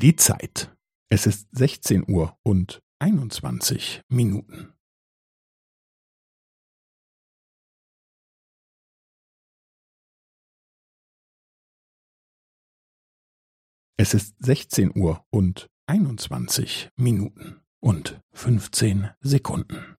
Die Zeit. Es ist 16 Uhr und 21 Minuten. Es ist 16 Uhr und 21 Minuten und 15 Sekunden.